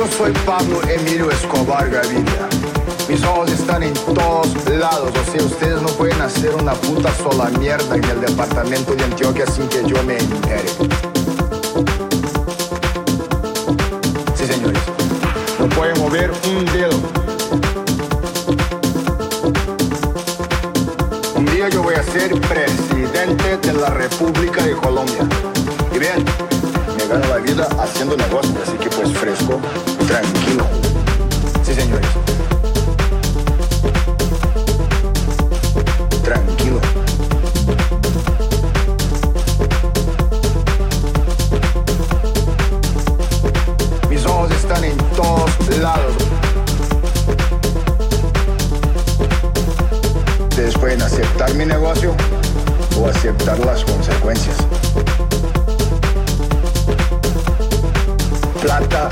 Yo soy Pablo Emilio Escobar Gaviria. Mis ojos están en todos lados, o sea, ustedes no pueden hacer una puta sola mierda en el departamento de Antioquia sin que yo me entere. Sí, señores. No pueden mover un dedo. Un día yo voy a ser presidente de la República de Colombia. Y bien, me gano la vida haciendo negocios, así que pues fresco, tranquilo. Sí, señores. Tranquilo. Mis ojos están en todos lados. Ustedes pueden aceptar mi negocio o aceptar las consecuencias. Plata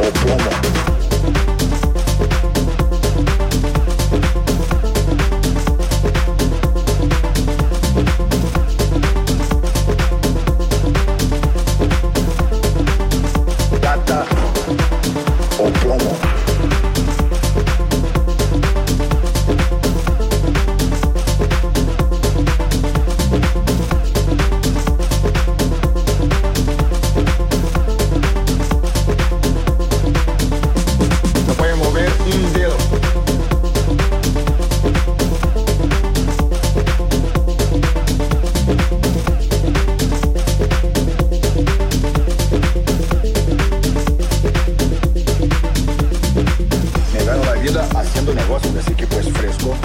o plomo. así que pues fresco.